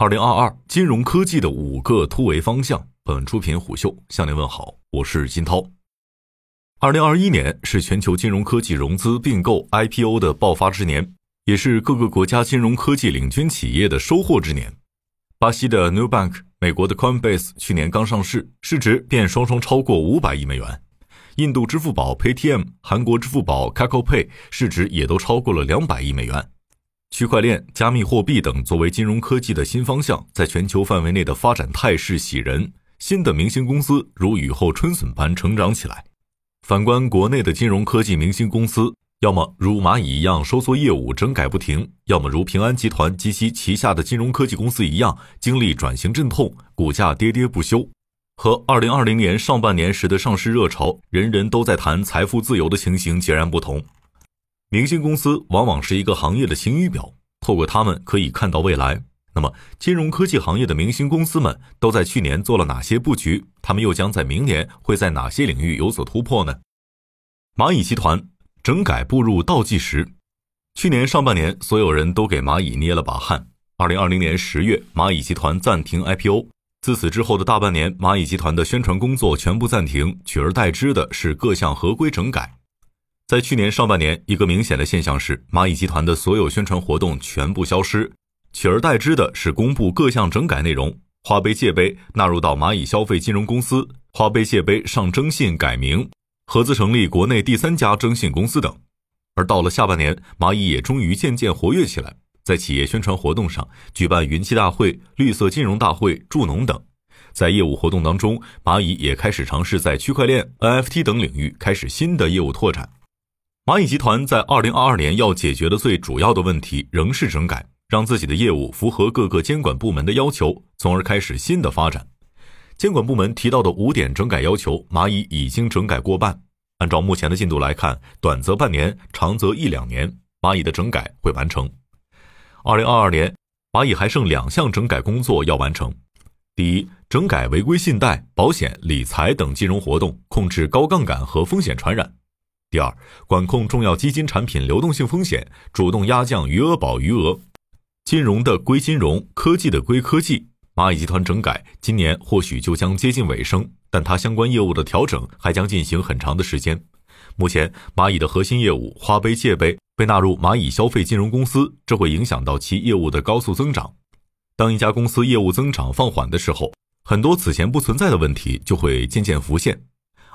二零二二金融科技的五个突围方向。本出品虎嗅向您问好，我是金涛。二零二一年是全球金融科技融资并购 IPO 的爆发之年，也是各个国家金融科技领军企业的收获之年。巴西的 New Bank、美国的 Coinbase 去年刚上市，市值便双双超过五百亿美元。印度支付宝 Paytm、韩国支付宝 Kakao Pay 市值也都超过了两百亿美元。区块链、加密货币等作为金融科技的新方向，在全球范围内的发展态势喜人，新的明星公司如雨后春笋般成长起来。反观国内的金融科技明星公司，要么如蚂蚁一样收缩业务、整改不停，要么如平安集团及其旗下的金融科技公司一样，经历转型阵痛，股价跌跌不休。和二零二零年上半年时的上市热潮，人人都在谈财富自由的情形截然不同。明星公司往往是一个行业的晴雨表，透过他们可以看到未来。那么，金融科技行业的明星公司们都在去年做了哪些布局？他们又将在明年会在哪些领域有所突破呢？蚂蚁集团整改步入倒计时。去年上半年，所有人都给蚂蚁捏了把汗。二零二零年十月，蚂蚁集团暂停 IPO，自此之后的大半年，蚂蚁集团的宣传工作全部暂停，取而代之的是各项合规整改。在去年上半年，一个明显的现象是，蚂蚁集团的所有宣传活动全部消失，取而代之的是公布各项整改内容。花呗借呗纳入到蚂蚁消费金融公司，花呗借呗上征信改名，合资成立国内第三家征信公司等。而到了下半年，蚂蚁也终于渐渐活跃起来，在企业宣传活动上举办云栖大会、绿色金融大会、助农等。在业务活动当中，蚂蚁也开始尝试在区块链、NFT 等领域开始新的业务拓展。蚂蚁集团在二零二二年要解决的最主要的问题仍是整改，让自己的业务符合各个监管部门的要求，从而开始新的发展。监管部门提到的五点整改要求，蚂蚁已经整改过半。按照目前的进度来看，短则半年，长则一两年，蚂蚁的整改会完成。二零二二年，蚂蚁还剩两项整改工作要完成：第一，整改违规信贷、保险、理财等金融活动，控制高杠杆和风险传染。第二，管控重要基金产品流动性风险，主动压降余额宝余额。金融的归金融，科技的归科技。蚂蚁集团整改今年或许就将接近尾声，但它相关业务的调整还将进行很长的时间。目前，蚂蚁的核心业务花呗借呗被纳入蚂蚁消费金融公司，这会影响到其业务的高速增长。当一家公司业务增长放缓的时候，很多此前不存在的问题就会渐渐浮现。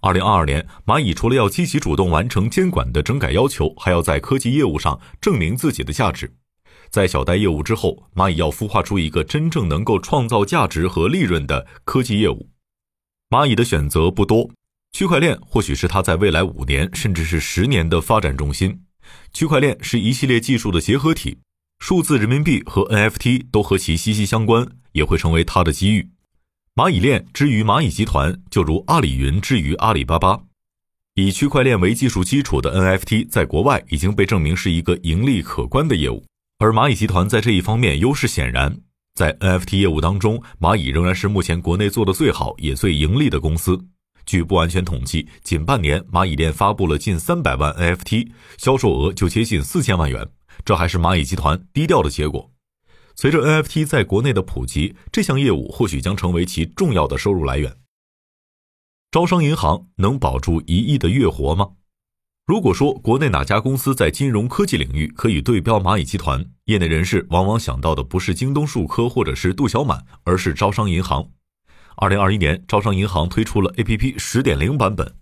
二零二二年，蚂蚁除了要积极主动完成监管的整改要求，还要在科技业务上证明自己的价值。在小贷业务之后，蚂蚁要孵化出一个真正能够创造价值和利润的科技业务。蚂蚁的选择不多，区块链或许是它在未来五年甚至是十年的发展重心。区块链是一系列技术的结合体，数字人民币和 NFT 都和其息息相关，也会成为它的机遇。蚂蚁链之于蚂蚁集团，就如阿里云之于阿里巴巴。以区块链为技术基础的 NFT，在国外已经被证明是一个盈利可观的业务。而蚂蚁集团在这一方面优势显然，在 NFT 业务当中，蚂蚁仍然是目前国内做的最好也最盈利的公司。据不完全统计，仅半年，蚂蚁链发布了近三百万 NFT，销售额就接近四千万元。这还是蚂蚁集团低调的结果。随着 NFT 在国内的普及，这项业务或许将成为其重要的收入来源。招商银行能保住一亿的月活吗？如果说国内哪家公司在金融科技领域可以对标蚂蚁集团，业内人士往往想到的不是京东数科或者是杜小满，而是招商银行。二零二一年，招商银行推出了 APP 十点零版本。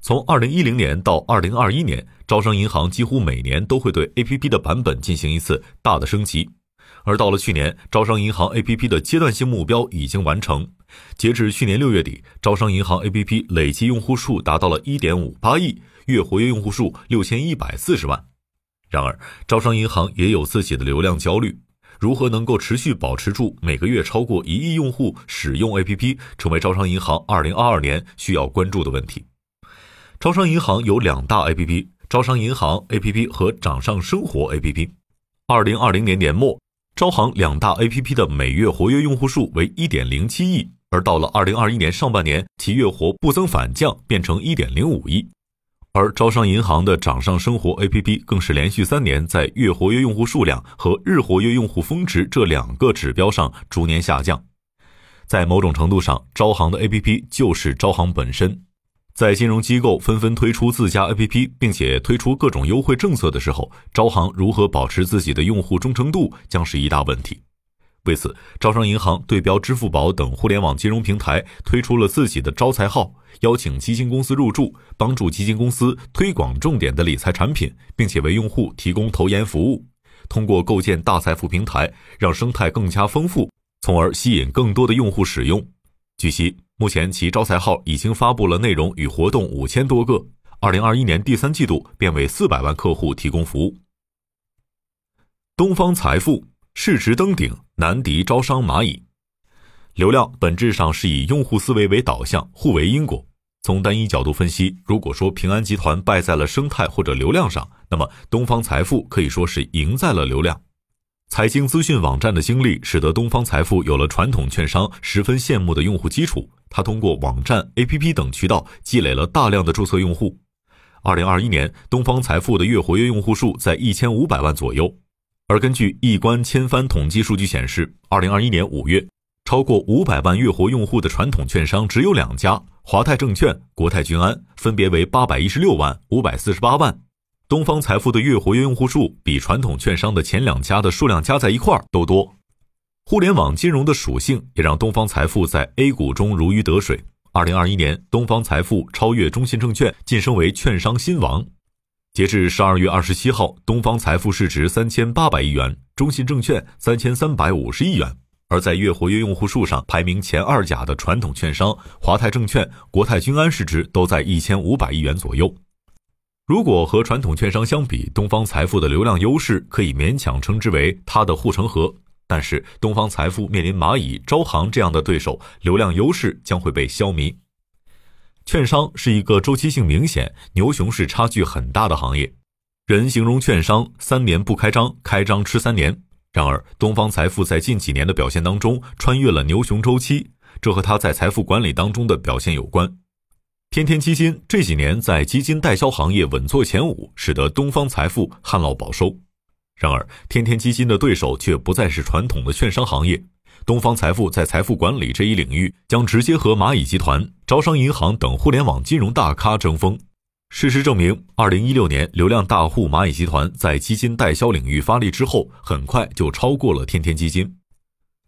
从二零一零年到二零二一年，招商银行几乎每年都会对 APP 的版本进行一次大的升级。而到了去年，招商银行 APP 的阶段性目标已经完成。截至去年六月底，招商银行 APP 累计用户数达到了一点五八亿，月活跃用户数六千一百四十万。然而，招商银行也有自己的流量焦虑，如何能够持续保持住每个月超过一亿用户使用 APP，成为招商银行二零二二年需要关注的问题。招商银行有两大 APP：招商银行 APP 和掌上生活 APP。二零二零年年末。招行两大 APP 的每月活跃用户数为一点零七亿，而到了二零二一年上半年，其月活不增反降，变成一点零五亿。而招商银行的掌上生活 APP 更是连续三年在月活跃用户数量和日活跃用户峰值这两个指标上逐年下降。在某种程度上，招行的 APP 就是招行本身。在金融机构纷纷推出自家 APP，并且推出各种优惠政策的时候，招行如何保持自己的用户忠诚度将是一大问题。为此，招商银行对标支付宝等互联网金融平台，推出了自己的招财号，邀请基金公司入驻，帮助基金公司推广重点的理财产品，并且为用户提供投研服务。通过构建大财富平台，让生态更加丰富，从而吸引更多的用户使用。据悉，目前其招财号已经发布了内容与活动五千多个，二零二一年第三季度便为四百万客户提供服务。东方财富。市值登顶难敌招商蚂蚁，流量本质上是以用户思维为导向，互为因果。从单一角度分析，如果说平安集团败在了生态或者流量上，那么东方财富可以说是赢在了流量。财经资讯网站的经历，使得东方财富有了传统券商十分羡慕的用户基础。它通过网站、APP 等渠道积累了大量的注册用户。二零二一年，东方财富的月活跃用户数在一千五百万左右。而根据易观千帆统计数据显示，二零二一年五月，超过五百万月活用户的传统券商只有两家：华泰证券、国泰君安，分别为八百一十六万、五百四十八万。东方财富的月活跃用户数比传统券商的前两家的数量加在一块儿都多。互联网金融的属性也让东方财富在 A 股中如鱼得水。二零二一年，东方财富超越中信证券，晋升为券商新王。截至十二月二十七号，东方财富市值三千八百亿元，中信证券三千三百五十亿元。而在月活跃用户数上排名前二甲的传统券商华泰证券、国泰君安市值都在一千五百亿元左右。如果和传统券商相比，东方财富的流量优势可以勉强称之为它的护城河。但是，东方财富面临蚂蚁、招行这样的对手，流量优势将会被消弭。券商是一个周期性明显、牛熊市差距很大的行业，人形容券商三年不开张，开张吃三年。然而，东方财富在近几年的表现当中穿越了牛熊周期，这和它在财富管理当中的表现有关。天天基金这几年在基金代销行业稳坐前五，使得东方财富旱涝保收。然而，天天基金的对手却不再是传统的券商行业。东方财富在财富管理这一领域将直接和蚂蚁集团、招商银行等互联网金融大咖争锋。事实证明，二零一六年流量大户蚂蚁集团在基金代销领域发力之后，很快就超过了天天基金。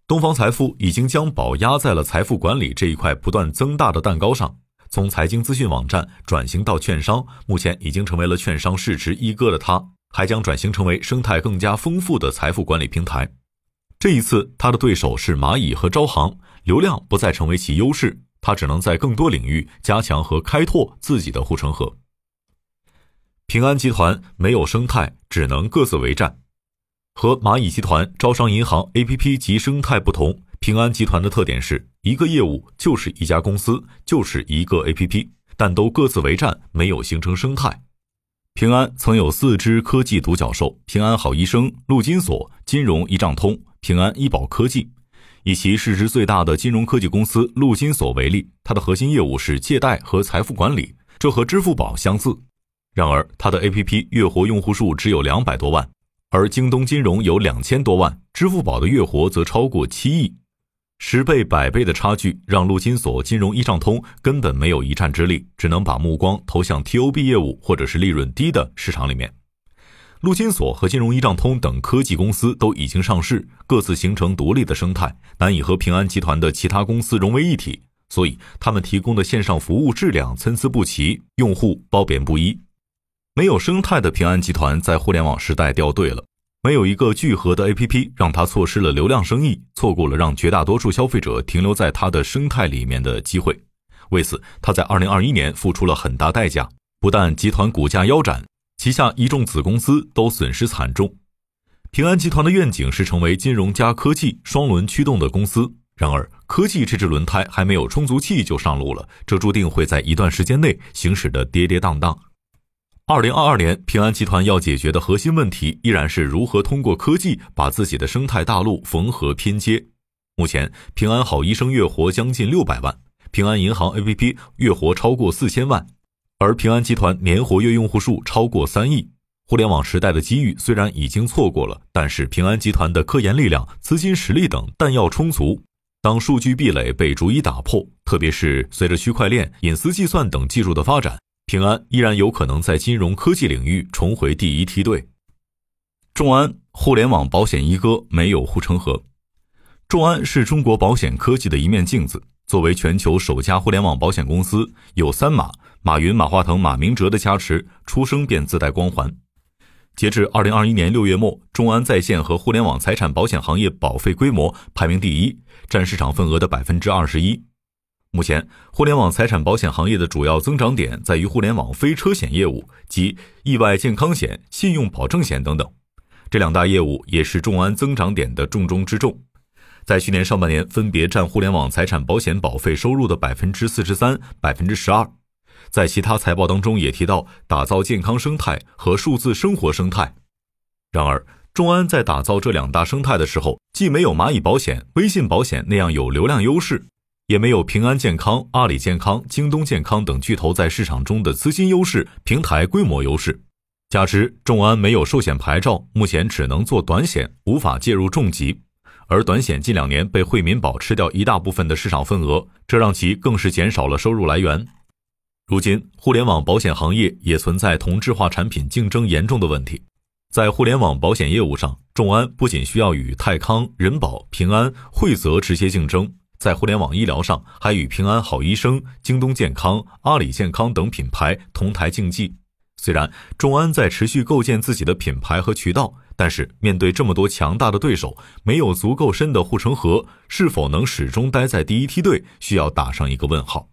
东方财富已经将宝压在了财富管理这一块不断增大的蛋糕上。从财经资讯网站转型到券商，目前已经成为了券商市值一哥的他，还将转型成为生态更加丰富的财富管理平台。这一次，他的对手是蚂蚁和招行，流量不再成为其优势，他只能在更多领域加强和开拓自己的护城河。平安集团没有生态，只能各自为战。和蚂蚁集团、招商银行 APP 及生态不同，平安集团的特点是一个业务就是一家公司，就是一个 APP，但都各自为战，没有形成生态。平安曾有四只科技独角兽：平安好医生、陆金所、金融一账通。平安医保科技，以其市值最大的金融科技公司陆金所为例，它的核心业务是借贷和财富管理，这和支付宝相似。然而，它的 APP 月活用户数只有两百多万，而京东金融有两千多万，支付宝的月活则超过七亿，十倍、百倍的差距让陆金所、金融一账通根本没有一战之力，只能把目光投向 TOB 业务或者是利润低的市场里面。陆金所和金融一账通等科技公司都已经上市，各自形成独立的生态，难以和平安集团的其他公司融为一体，所以他们提供的线上服务质量参差不齐，用户褒贬不一。没有生态的平安集团在互联网时代掉队了，没有一个聚合的 APP，让他错失了流量生意，错过了让绝大多数消费者停留在他的生态里面的机会。为此，他在2021年付出了很大代价，不但集团股价腰斩。旗下一众子公司都损失惨重。平安集团的愿景是成为金融加科技双轮驱动的公司，然而科技这只轮胎还没有充足气就上路了，这注定会在一段时间内行驶的跌跌宕宕。二零二二年，平安集团要解决的核心问题依然是如何通过科技把自己的生态大陆缝合拼接。目前，平安好医生月活将近六百万，平安银行 APP 月活超过四千万。而平安集团年活跃用户数超过三亿。互联网时代的机遇虽然已经错过了，但是平安集团的科研力量、资金实力等弹药充足。当数据壁垒被逐一打破，特别是随着区块链、隐私计算等技术的发展，平安依然有可能在金融科技领域重回第一梯队。众安互联网保险一哥没有护城河。众安是中国保险科技的一面镜子，作为全球首家互联网保险公司，有三马马云、马化腾、马明哲的加持，出生便自带光环。截至二零二一年六月末，众安在线和互联网财产保险行业保费规模排名第一，占市场份额的百分之二十一。目前，互联网财产保险行业的主要增长点在于互联网非车险业务及意外健康险、信用保证险等等，这两大业务也是众安增长点的重中之重。在去年上半年，分别占互联网财产保险保费收入的百分之四十三、百分之十二。在其他财报当中也提到打造健康生态和数字生活生态。然而，众安在打造这两大生态的时候，既没有蚂蚁保险、微信保险那样有流量优势，也没有平安健康、阿里健康、京东健康等巨头在市场中的资金优势、平台规模优势。加之众安没有寿险牌照，目前只能做短险，无法介入重疾。而短险近两年被惠民保吃掉一大部分的市场份额，这让其更是减少了收入来源。如今，互联网保险行业也存在同质化产品竞争严重的问题。在互联网保险业务上，众安不仅需要与泰康、人保、平安、惠泽直接竞争，在互联网医疗上还与平安好医生、京东健康、阿里健康等品牌同台竞技。虽然众安在持续构建自己的品牌和渠道，但是面对这么多强大的对手，没有足够深的护城河，是否能始终待在第一梯队，需要打上一个问号。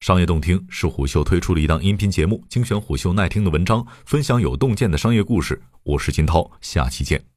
商业洞听是虎嗅推出的一档音频节目，精选虎嗅耐听的文章，分享有洞见的商业故事。我是金涛，下期见。